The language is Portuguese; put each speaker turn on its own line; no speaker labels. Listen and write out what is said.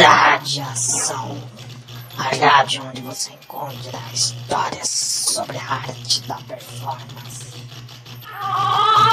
Radiação. A rádio onde você encontra histórias sobre a arte da performance. Ah!